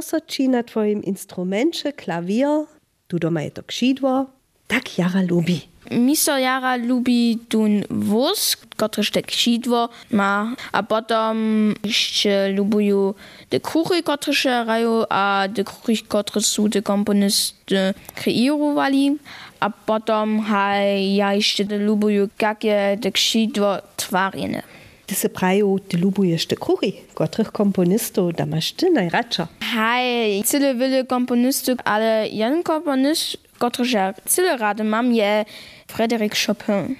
So ci na twoim instrumencie, klawier, tu doma je to krzidło, tak jara lubi? Mi so jara lubi tun wosk, który te krzidło ma, a potem jeszcze lubuju te kuchy, które się rają, a te kuchy, które są te komponisty kreirowali, a potem haj ja jeszcze lubuju, jakie te krzidło twarjene. Ty se prają, ty lubujesz te kruchy, których komponistów da masz ty najradša. Hej, cyle wiele komponistów, ale jeden komponist, który ja cyle rady mam, je Frédéric Chopin.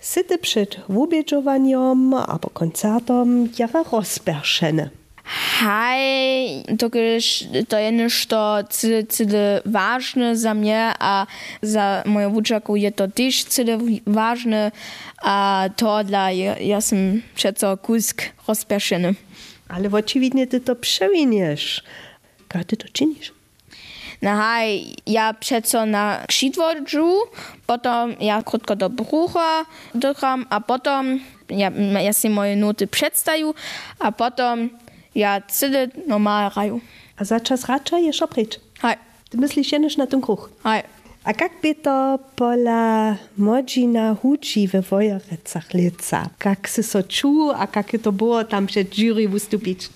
Syty przed wubieżowaniem albo koncertom jara rozperszene. Hej, tokiż to je nešto cyle, cyle ważne za mnie, a za moją wuczaku je to też cyle ważne, a to dla ja, ja sam przeco kusk rozperszeny. Ale oczywiście ty to przewiniesz. Jak ty to czynisz? No hej, ja przeco na krzydwodżu, potem ja krótko do brucha docham, a potem ja, ja si moje noty przedstawię, a potem ja cyle normal raju. A za czas racza jeszcze pryč. Hej, Ty myślisz jenoż na ten kruch. hej. A jak by to pola modzina huči we Wojerecach lica? Jak si so czuł, a jak to było tam przed jury wystąpić?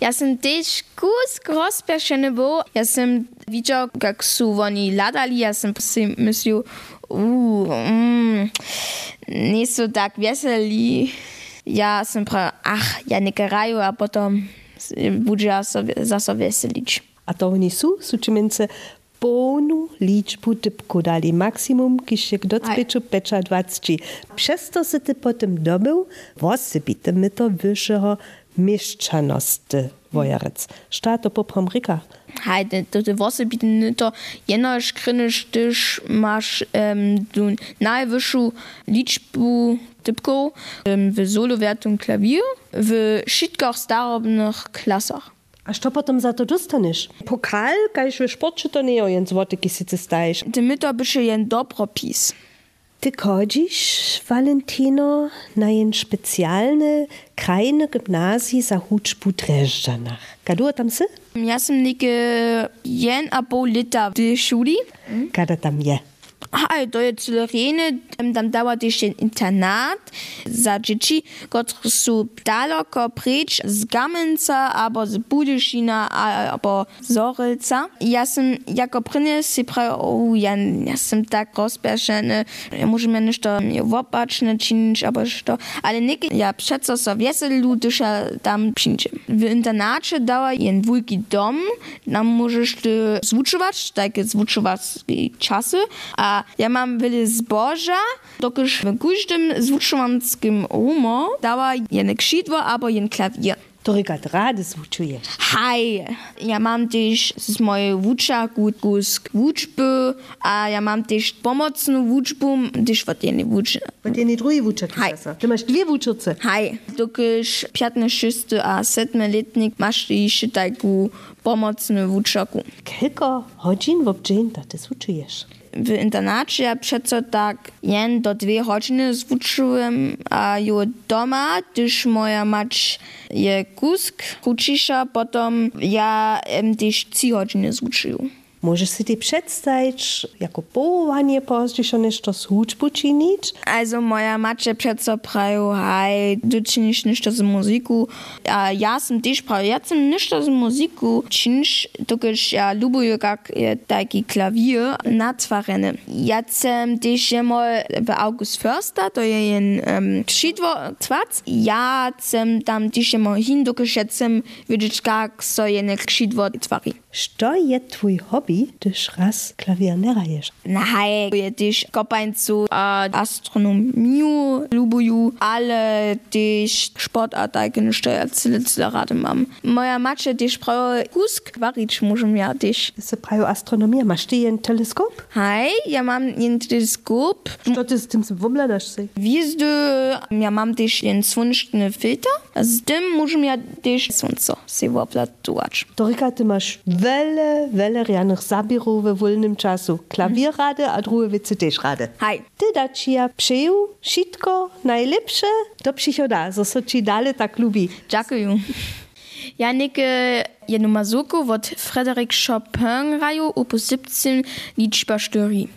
Ja sam też kusk rozperszeny był. Ja sam widział, jak są oni ladali, ja sam si myślał, uuu, mm, nie są tak weseli. Ja sam pra, ach, ja nie karają, a potem budzę ja sobie, za sobie weselić. A to oni są, są ci między pełną liczbu typku dali maksimum, kiż jak docpieczu pecza 20. Przez to si ty potem dobył, wosybite my to wyższego mieszczanosti Wojerec. Šta to poprom rika? Hej, to te wosy bitte nicht jenoż krynysz, tyż masz um, du najwyższą liczbę typków um, w solowertum klawier w wszystkich starobnych klasach. A što potom za to dostaniš? Pokal, kajž v športu to nie jen złoty, ki si ty staješ. Ty my to byše jen dobropis. Ty chodzisz, Valentino, na jen specjalne krajne gimnazji za huczbu Dreżdżanach. Kadu tam sy? Ja sam nike jen a pół lita w szuli. Kada tam je? A to je rene, tam dała też internat za dzieci, które są daleko precz z Gamenca, albo z Budyszina, albo z Zorylca. Ja sam jako prynie si prawie, o, ja, ja sam tak rozperszeny, ja muszę mnie nešto wopaczne czynić, albo što, ale nikt, ja przeco so weselu, gdyż ja tam przyjdzie. W internacie dała jen wujki dom, tam możesz ty zwuczować, takie zwuczować czasy, a ja mam wiele zboża, dokąd w każdym zwuczowanskim rumo dała jen krzydło albo jen klawier. To rika rady zvučuje. Hej, ja mam też z mojej wuczaku kusk wuczby, a ja mam też pomocną wuczbę, też od jednej wuczy. Od jednej drugiej wuczek. Hej. Ty masz dwie wuczerce. Hej, dokąd 15, a 7 letnik masz jeszcze taką pomocną wuczaku. Kilka godzin w dzień to ty zvučuješ. W internacie ja przeco tak jen do dwie godziny zwuczyłem, a jo doma, gdyż moja mać je kusk ucisza, potem ja em, też trzy godziny zwuczył. Możesz si ty przedstawić, jako połowanie pozdziesz nešto z huczbu czynić? Also moja macie przeco prajo, hej, du czynisz nešto z muzyku, a ja sam też prajo, ja sam nešto z muzyku czynisz, dokąd ja lubuję jak je taki klawier natwarene. Ja sam też jemal w August Förster, to je jen um, krzydło twac, ja sam tam też jemal hin, dokąd ja sam widzieć jak so jene krzydło twari. Što je twój hobby, Marie de Schras Klaviernerreiech. Nahai Dich Kopf ein zu Astronomio, Lubuju, alle Dich Sportarteigen Steuerzellerrate mam. Meier Matsche Dich braue Husk warit mugem ja Dich. Se braio Astronomie ma ste en Teleskop? Hei ja mam en Teleskop. Statt dem ze Wummler se. Wies du mir mam Dich en zwunchten Filter? Z tym muszę ja też słońce się oplatować. To rika, ty masz wiele, wiele rianych zabierów we wolnym czasu. Klavierrady, a drugie wicy też rady. Hej, Ty da ci ja przyjął wszystko najlepsze do przychoda, zo so ci dalej tak lubi. Dziękuję. Janike jedno mazoko od Frederick Chopin Rajo opus 17 Liczba Störi.